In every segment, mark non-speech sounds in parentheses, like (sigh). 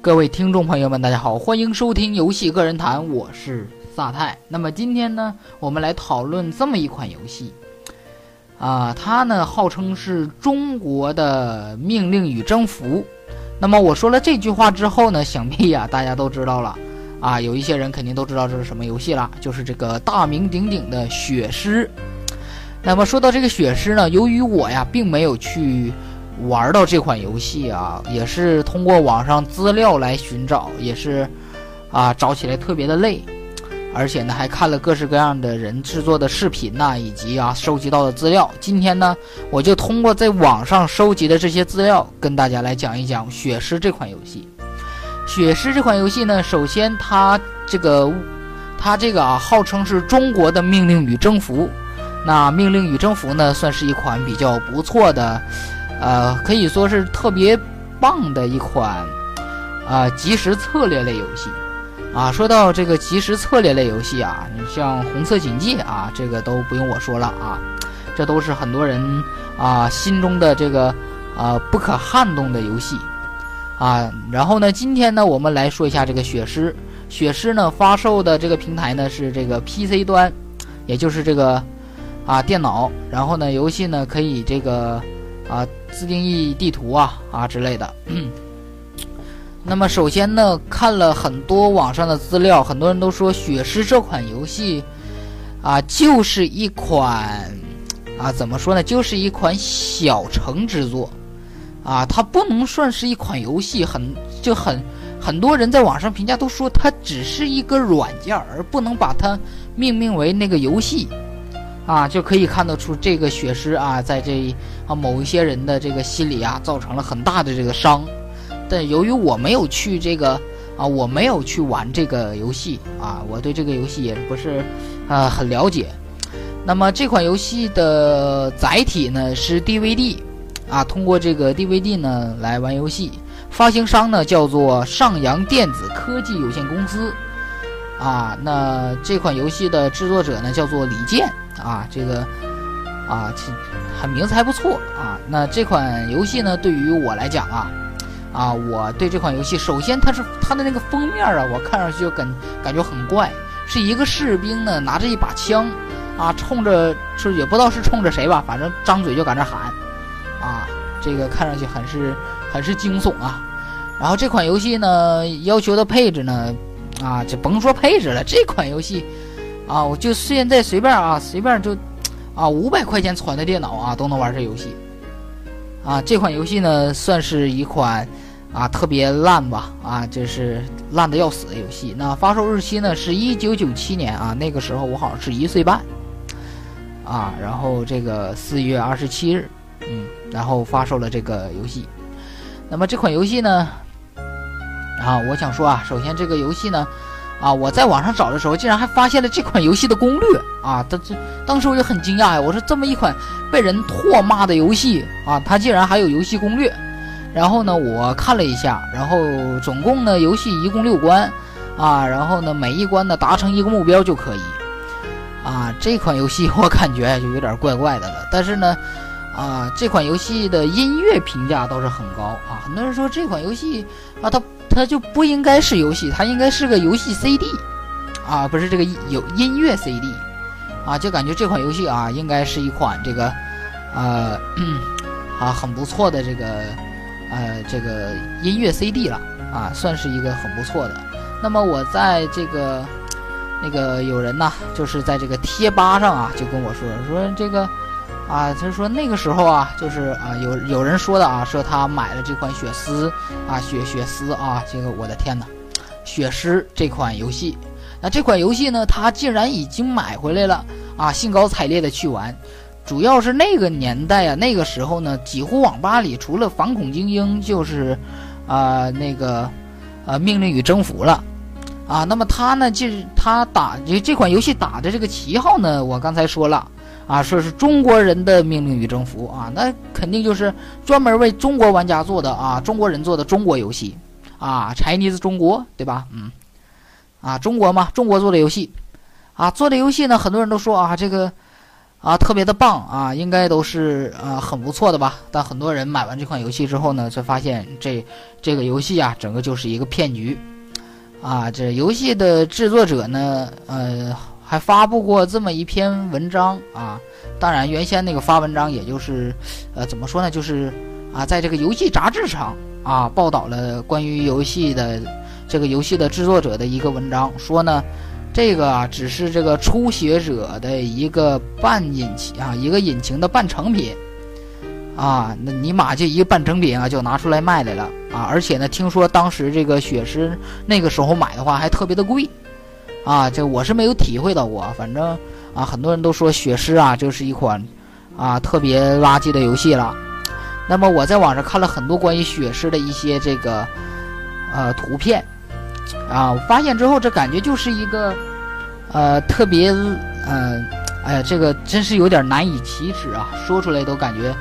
各位听众朋友们，大家好，欢迎收听游戏个人谈，我是萨泰。那么今天呢，我们来讨论这么一款游戏，啊，它呢号称是中国的命令与征服。那么我说了这句话之后呢，想必呀大家都知道了，啊，有一些人肯定都知道这是什么游戏了，就是这个大名鼎鼎的血狮。那么说到这个血狮呢，由于我呀并没有去。玩到这款游戏啊，也是通过网上资料来寻找，也是，啊，找起来特别的累，而且呢，还看了各式各样的人制作的视频呐，以及啊收集到的资料。今天呢，我就通过在网上收集的这些资料，跟大家来讲一讲《血狮》这款游戏。《血狮》这款游戏呢，首先它这个，它这个啊，号称是中国的《命令与征服》。那《命令与征服》呢，算是一款比较不错的。呃，可以说是特别棒的一款啊即时策略类游戏啊。说到这个即时策略类游戏啊，你像《红色警戒》啊，这个都不用我说了啊，这都是很多人啊心中的这个啊不可撼动的游戏啊。然后呢，今天呢，我们来说一下这个《血狮》。《血狮》呢发售的这个平台呢是这个 PC 端，也就是这个啊电脑。然后呢，游戏呢可以这个。啊，自定义地图啊啊之类的。(clears throat) 那么首先呢，看了很多网上的资料，很多人都说《血狮》这款游戏啊，就是一款啊，怎么说呢，就是一款小成之作啊，它不能算是一款游戏，很就很很多人在网上评价都说它只是一个软件，而不能把它命名为那个游戏。啊，就可以看得出这个血尸啊，在这啊某一些人的这个心里啊，造成了很大的这个伤。但由于我没有去这个啊，我没有去玩这个游戏啊，我对这个游戏也不是啊很了解。那么这款游戏的载体呢是 DVD 啊，通过这个 DVD 呢来玩游戏。发行商呢叫做上扬电子科技有限公司啊。那这款游戏的制作者呢叫做李健。啊，这个啊，还名字还不错啊。那这款游戏呢，对于我来讲啊，啊，我对这款游戏，首先它是它的那个封面啊，我看上去就感感觉很怪，是一个士兵呢拿着一把枪，啊，冲着是也不知道是冲着谁吧，反正张嘴就搁那喊，啊，这个看上去很是很是惊悚啊。然后这款游戏呢，要求的配置呢，啊，就甭说配置了，这款游戏。啊，我就现在随便啊，随便就，啊，五百块钱攒的电脑啊，都能玩这游戏。啊，这款游戏呢，算是一款啊特别烂吧，啊，就是烂的要死的游戏。那发售日期呢是一九九七年啊，那个时候我好像是一岁半。啊，然后这个四月二十七日，嗯，然后发售了这个游戏。那么这款游戏呢，啊，我想说啊，首先这个游戏呢。啊！我在网上找的时候，竟然还发现了这款游戏的攻略啊！当这当时我就很惊讶呀，我说这么一款被人唾骂的游戏啊，它竟然还有游戏攻略。然后呢，我看了一下，然后总共呢，游戏一共六关啊，然后呢，每一关呢达成一个目标就可以。啊，这款游戏我感觉就有点怪怪的了。但是呢，啊，这款游戏的音乐评价倒是很高啊，很多人说这款游戏啊，它。它就不应该是游戏，它应该是个游戏 CD，啊，不是这个有音乐 CD，啊，就感觉这款游戏啊，应该是一款这个，呃，(clears throat) 啊，很不错的这个，呃，这个音乐 CD 了，啊，算是一个很不错的。那么我在这个那个有人呢，就是在这个贴吧上啊，就跟我说说这个。啊，他说那个时候啊，就是啊，有有人说的啊，说他买了这款血丝啊，血血丝啊，这个我的天哪，血狮这款游戏，那这款游戏呢，他竟然已经买回来了啊，兴高采烈的去玩，主要是那个年代啊，那个时候呢，几乎网吧里除了反恐精英，就是啊那个呃命令与征服了啊，那么他呢，就是他打这这款游戏打的这个旗号呢，我刚才说了。啊，说是中国人的命令与征服啊，那肯定就是专门为中国玩家做的啊，中国人做的中国游戏啊，Chinese 中国对吧？嗯，啊，中国嘛，中国做的游戏啊，做的游戏呢，很多人都说啊，这个啊，特别的棒啊，应该都是啊很不错的吧？但很多人买完这款游戏之后呢，却发现这这个游戏啊，整个就是一个骗局啊！这游戏的制作者呢，呃，还发布过这么一篇文章啊。当然，原先那个发文章，也就是呃，怎么说呢？就是啊，在这个游戏杂志上啊，报道了关于游戏的这个游戏的制作者的一个文章，说呢。这个啊，只是这个初学者的一个半引擎啊，一个引擎的半成品啊。那尼玛这一个半成品啊，就拿出来卖来了啊！而且呢，听说当时这个血狮那个时候买的话还特别的贵啊。这我是没有体会到过，反正啊，很多人都说血狮啊就是一款啊特别垃圾的游戏了。那么我在网上看了很多关于血狮的一些这个呃图片。啊！发现之后，这感觉就是一个，呃，特别，嗯，哎呀，这个真是有点难以启齿啊，说出来都感觉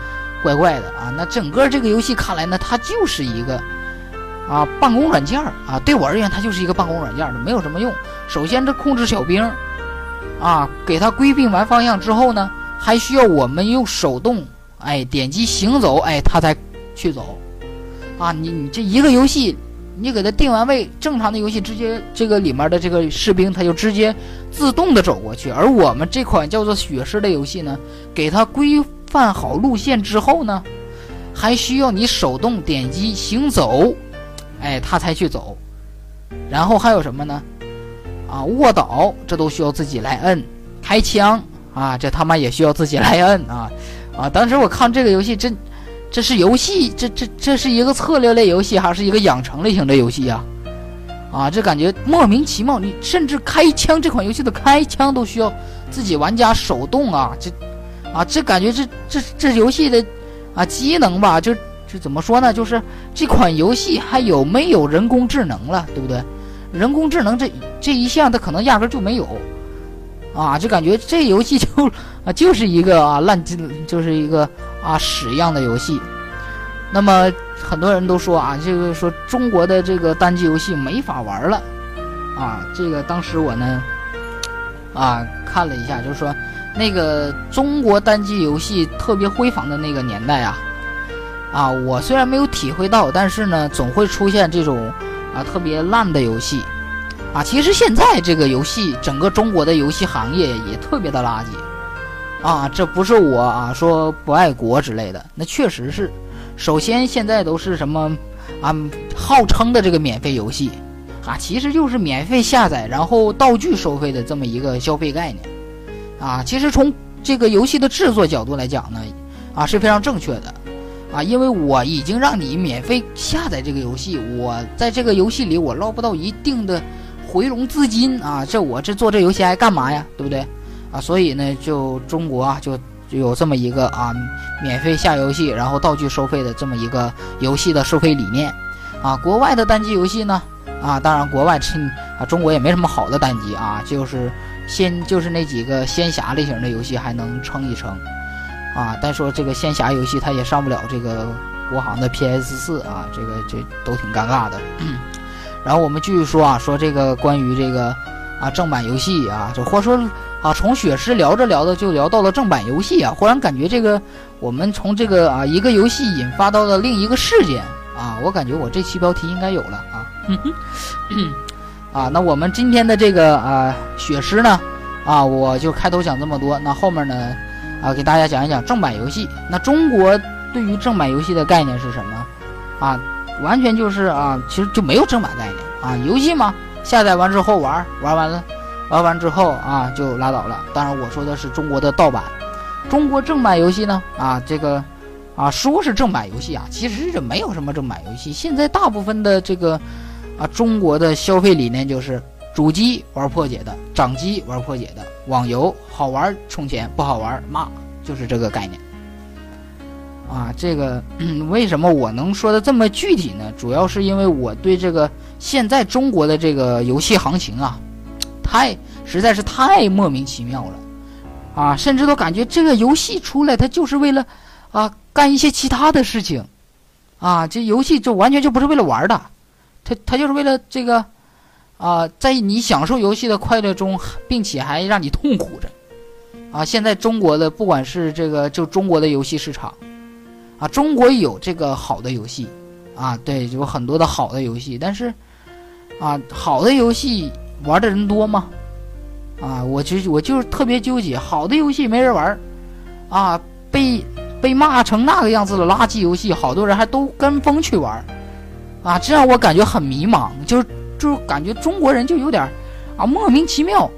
怪怪的啊。那整个这个游戏看来呢，它就是一个啊办公软件啊，对我而言，它就是一个办公软件，没有什么用。首先，这控制小兵啊，给它规定完方向之后呢，还需要我们用手动，哎，点击行走，哎，它才去走。啊，你你这一个游戏。你给它定完位，正常的游戏直接这个里面的这个士兵他就直接自动的走过去，而我们这款叫做血狮的游戏呢，给它规范好路线之后呢，还需要你手动点击行走，哎，他才去走。然后还有什么呢？啊，卧倒这都需要自己来摁，开枪啊，这他妈也需要自己来摁啊啊！当时我看这个游戏真。这是游戏，这这这是一个策略类游戏，还是一个养成类型的游戏呀？啊，这感觉莫名其妙。你甚至开枪这款游戏的开枪都需要自己玩家手动啊，这啊，这感觉这这这游戏的啊机能吧，就就怎么说呢？就是这款游戏还有没有人工智能了，对不对？人工智能这这一项它可能压根就没有啊，就感觉这游戏就啊就是一个啊烂机，就是一个。啊，屎一样的游戏，那么很多人都说啊，这个说中国的这个单机游戏没法玩了，啊，这个当时我呢，啊看了一下，就是说那个中国单机游戏特别辉煌的那个年代啊，啊，我虽然没有体会到，但是呢，总会出现这种啊特别烂的游戏，啊，其实现在这个游戏整个中国的游戏行业也特别的垃圾。啊，这不是我啊说不爱国之类的，那确实是。首先，现在都是什么啊，号称的这个免费游戏啊，其实就是免费下载，然后道具收费的这么一个消费概念啊。其实从这个游戏的制作角度来讲呢，啊是非常正确的啊，因为我已经让你免费下载这个游戏，我在这个游戏里我捞不到一定的回笼资金啊，这我这做这游戏还干嘛呀？对不对？啊，所以呢，就中国啊，就有这么一个啊，免费下游戏，然后道具收费的这么一个游戏的收费理念。啊，国外的单机游戏呢，啊，当然国外趁啊，中国也没什么好的单机啊，就是仙，就是那几个仙侠类型的游戏还能撑一撑。啊，但说这个仙侠游戏它也上不了这个国行的 PS 四啊，这个这都挺尴尬的。然后我们继续说啊，说这个关于这个啊正版游戏啊，就或说。啊，从血狮聊着聊着就聊到了正版游戏啊！忽然感觉这个我们从这个啊一个游戏引发到了另一个事件啊！我感觉我这期标题应该有了啊！啊，那我们今天的这个啊血狮呢啊，我就开头讲这么多。那后面呢啊，给大家讲一讲正版游戏。那中国对于正版游戏的概念是什么啊？完全就是啊，其实就没有正版概念啊！游戏嘛，下载完之后玩，玩完了。玩完之后啊，就拉倒了。当然，我说的是中国的盗版。中国正版游戏呢？啊，这个啊，说是正版游戏啊，其实这没有什么正版游戏。现在大部分的这个啊，中国的消费理念就是主机玩破解的，掌机玩破解的，网游好玩充钱，不好玩骂，就是这个概念。啊，这个为什么我能说的这么具体呢？主要是因为我对这个现在中国的这个游戏行情啊。太实在是太莫名其妙了，啊，甚至都感觉这个游戏出来，它就是为了啊干一些其他的事情，啊，这游戏就完全就不是为了玩的，它它就是为了这个啊，在你享受游戏的快乐中，并且还让你痛苦着，啊，现在中国的不管是这个就中国的游戏市场，啊，中国有这个好的游戏，啊，对，有很多的好的游戏，但是，啊，好的游戏玩的人多吗？啊，我就我就是特别纠结，好的游戏没人玩，啊，被被骂成那个样子的垃圾游戏，好多人还都跟风去玩，啊，这让我感觉很迷茫，就是就是感觉中国人就有点啊莫名其妙。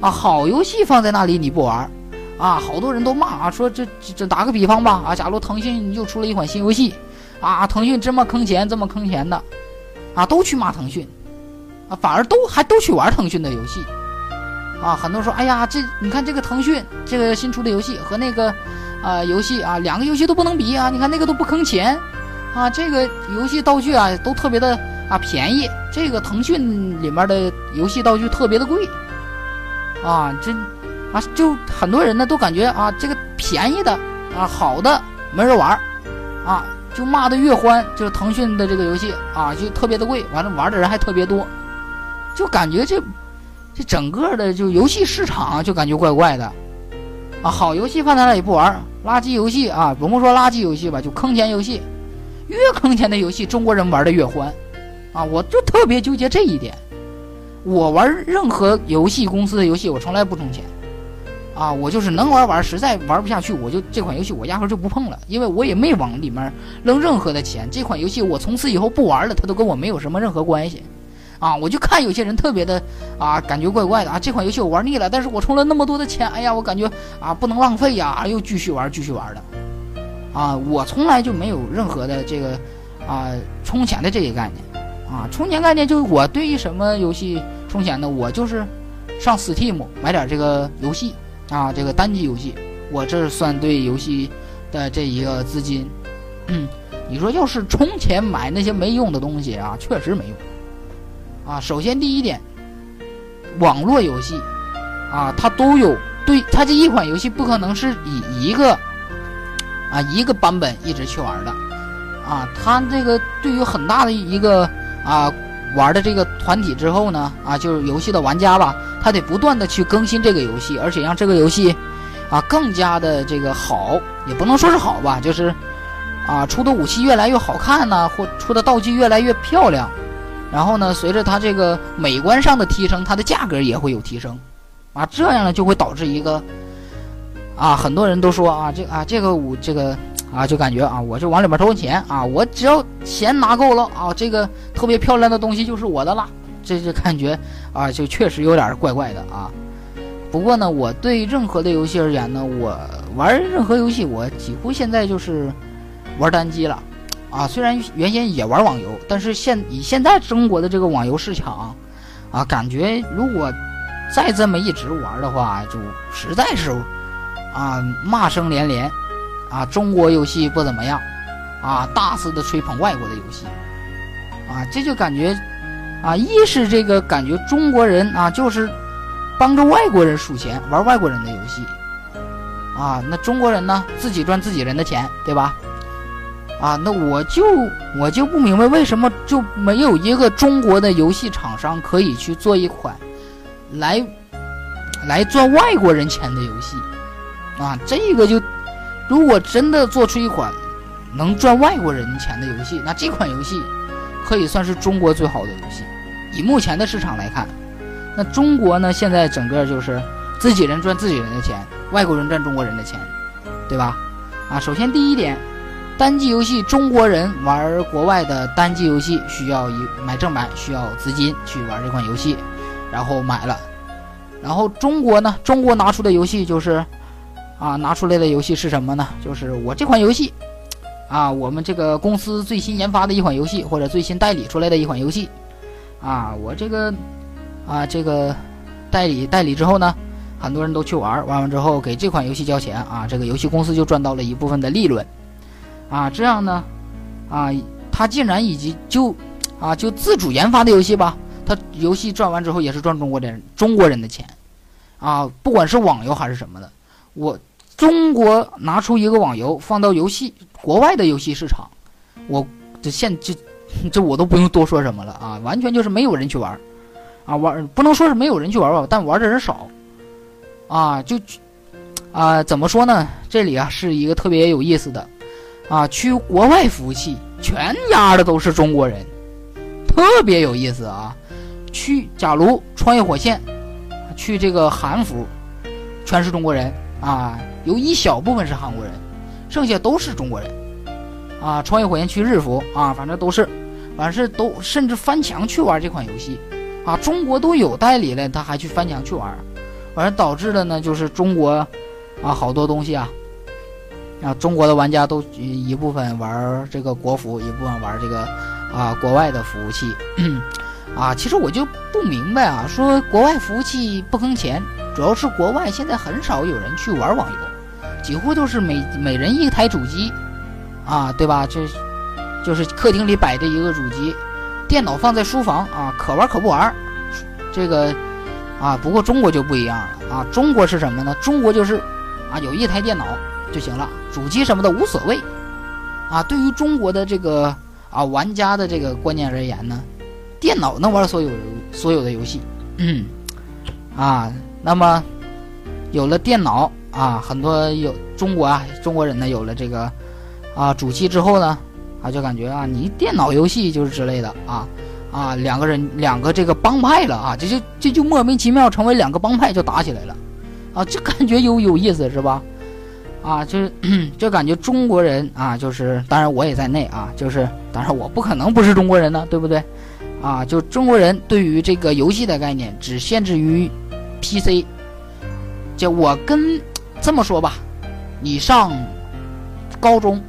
啊，好游戏放在那里你不玩，啊，好多人都骂啊，说这这打个比方吧，啊，假如腾讯又出了一款新游戏，啊，腾讯这么坑钱，这么坑钱的，啊，都去骂腾讯，啊，反而都还都去玩腾讯的游戏，啊，很多人说，哎呀，这你看这个腾讯这个新出的游戏和那个，啊，游戏啊，两个游戏都不能比啊，你看那个都不坑钱，啊，这个游戏道具啊都特别的啊便宜，这个腾讯里面的游戏道具特别的贵。啊，这，啊，就很多人呢都感觉啊，这个便宜的啊，好的没人玩啊，就骂的越欢，就是腾讯的这个游戏啊，就特别的贵，完了玩的人还特别多，就感觉这，这整个的就游戏市场就感觉怪怪的，啊，好游戏放在那里不玩，垃圾游戏啊，不说垃圾游戏吧，就坑钱游戏，越坑钱的游戏，中国人玩的越欢，啊，我就特别纠结这一点。我玩任何游戏公司的游戏，我从来不充钱，啊，我就是能玩玩，实在玩不下去，我就这款游戏我压根就不碰了，因为我也没往里面扔任何的钱。这款游戏我从此以后不玩了，它都跟我没有什么任何关系，啊，我就看有些人特别的啊，感觉怪怪的啊，这款游戏我玩腻了，但是我充了那么多的钱，哎呀，我感觉啊不能浪费呀，又继续玩继续玩的，啊，我从来就没有任何的这个啊充钱的这个概念。啊，充钱概念就是我对于什么游戏充钱呢？我就是上 Steam 买点这个游戏啊，这个单机游戏，我这算对游戏的这一个资金。嗯，你说要是充钱买那些没用的东西啊，确实没用。啊，首先第一点，网络游戏啊，它都有对它这一款游戏不可能是以一个啊一个版本一直去玩的啊，它这个对于很大的一个。啊，玩的这个团体之后呢，啊，就是游戏的玩家吧，他得不断的去更新这个游戏，而且让这个游戏，啊，更加的这个好，也不能说是好吧，就是，啊，出的武器越来越好看呢，或出的道具越来越漂亮，然后呢，随着它这个美观上的提升，它的价格也会有提升，啊，这样呢就会导致一个，啊，很多人都说啊，这啊这个武这个。啊，就感觉啊，我就往里面投钱啊，我只要钱拿够了啊，这个特别漂亮的东西就是我的了。这就感觉啊，就确实有点怪怪的啊。不过呢，我对任何的游戏而言呢，我玩任何游戏，我几乎现在就是玩单机了啊。虽然原先也玩网游，但是现以现在中国的这个网游市场啊，感觉如果再这么一直玩的话，就实在是啊骂声连连。啊，中国游戏不怎么样，啊，大肆的吹捧外国的游戏，啊，这就感觉，啊，一是这个感觉中国人啊，就是帮着外国人数钱玩外国人的游戏，啊，那中国人呢，自己赚自己人的钱，对吧？啊，那我就我就不明白为什么就没有一个中国的游戏厂商可以去做一款来来赚外国人钱的游戏，啊，这个就。如果真的做出一款能赚外国人钱的游戏，那这款游戏可以算是中国最好的游戏。以目前的市场来看，那中国呢，现在整个就是自己人赚自己人的钱，外国人赚中国人的钱，对吧？啊，首先第一点，单机游戏中国人玩国外的单机游戏需要一买正版，需要资金去玩这款游戏，然后买了，然后中国呢，中国拿出的游戏就是。啊，拿出来的游戏是什么呢？就是我这款游戏，啊，我们这个公司最新研发的一款游戏，或者最新代理出来的一款游戏，啊，我这个，啊，这个代理代理之后呢，很多人都去玩，玩完之后给这款游戏交钱，啊，这个游戏公司就赚到了一部分的利润，啊，这样呢，啊，他竟然以及就，啊，就自主研发的游戏吧，他游戏赚完之后也是赚中国人中国人的钱，啊，不管是网游还是什么的，我。中国拿出一个网游放到游戏国外的游戏市场，我这现这这我都不用多说什么了啊，完全就是没有人去玩，啊玩不能说是没有人去玩吧，但玩的人少，啊就啊，怎么说呢？这里啊是一个特别有意思的，啊，去国外服务器全压的都是中国人，特别有意思啊。去，假如穿越火线，去这个韩服，全是中国人啊，有一小部分是韩国人，剩下都是中国人。啊，穿越火线去日服啊，反正都是，反正都甚至翻墙去玩这款游戏，啊，中国都有代理了，他还去翻墙去玩，反正导致的呢就是中国。啊，好多东西啊！啊，中国的玩家都一部分玩这个国服，一部分玩这个啊国外的服务器。(clears throat) 啊，其实我就不明白啊，说国外服务器不坑钱，主要是国外现在很少有人去玩网游，几乎都是每每人一台主机，啊，对吧？这就是客厅里摆着一个主机，电脑放在书房啊，可玩可不玩。这个啊，不过中国就不一样了啊，中国是什么呢？中国就是。啊，有一台电脑就行了，主机什么的无所谓。啊，对于中国的这个啊玩家的这个观念而言呢，电脑能玩所有所有的游戏。嗯，啊，那么有了电脑啊，很多有中国啊中国人呢有了这个啊主机之后呢，啊就感觉啊你电脑游戏就是之类的啊啊两个人两个这个帮派了啊，这就这就莫名其妙成为两个帮派就打起来了。啊，就感觉有有意思是吧？啊，就是就感觉中国人啊，就是当然我也在内啊，就是当然我不可能不是中国人呢，对不对？啊，就中国人对于这个游戏的概念只限制于 PC。就我跟这么说吧，你上高中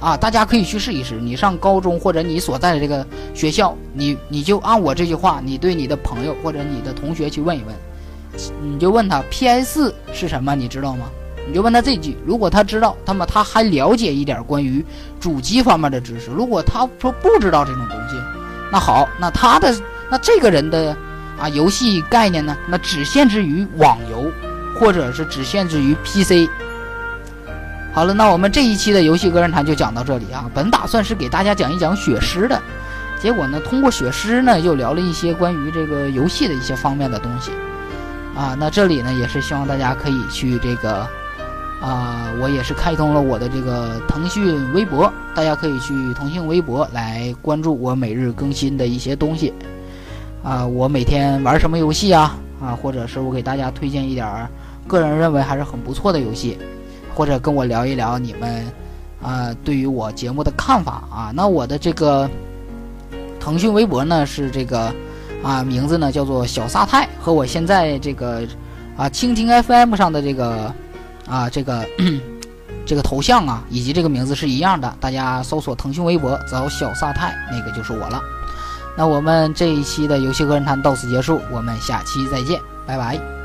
啊，大家可以去试一试。你上高中或者你所在的这个学校，你你就按我这句话，你对你的朋友或者你的同学去问一问。你就问他 P.S 是什么，你知道吗？你就问他这句。如果他知道，那么他还了解一点关于主机方面的知识。如果他说不知道这种东西，那好，那他的那这个人的啊游戏概念呢，那只限制于网游，或者是只限制于 P.C。好了，那我们这一期的游戏个人谈就讲到这里啊。本打算是给大家讲一讲血狮的，结果呢，通过血狮呢，又聊了一些关于这个游戏的一些方面的东西。啊，那这里呢也是希望大家可以去这个，啊，我也是开通了我的这个腾讯微博，大家可以去腾讯微博来关注我每日更新的一些东西，啊，我每天玩什么游戏啊，啊，或者是我给大家推荐一点个人认为还是很不错的游戏，或者跟我聊一聊你们啊对于我节目的看法啊，那我的这个腾讯微博呢是这个。啊，名字呢叫做小萨泰，和我现在这个啊蜻蜓 FM 上的这个啊这个 (clears throat) 这个头像啊，以及这个名字是一样的。大家搜索腾讯微博找小萨泰，那个就是我了。那我们这一期的游戏个人谈到此结束，我们下期再见，拜拜。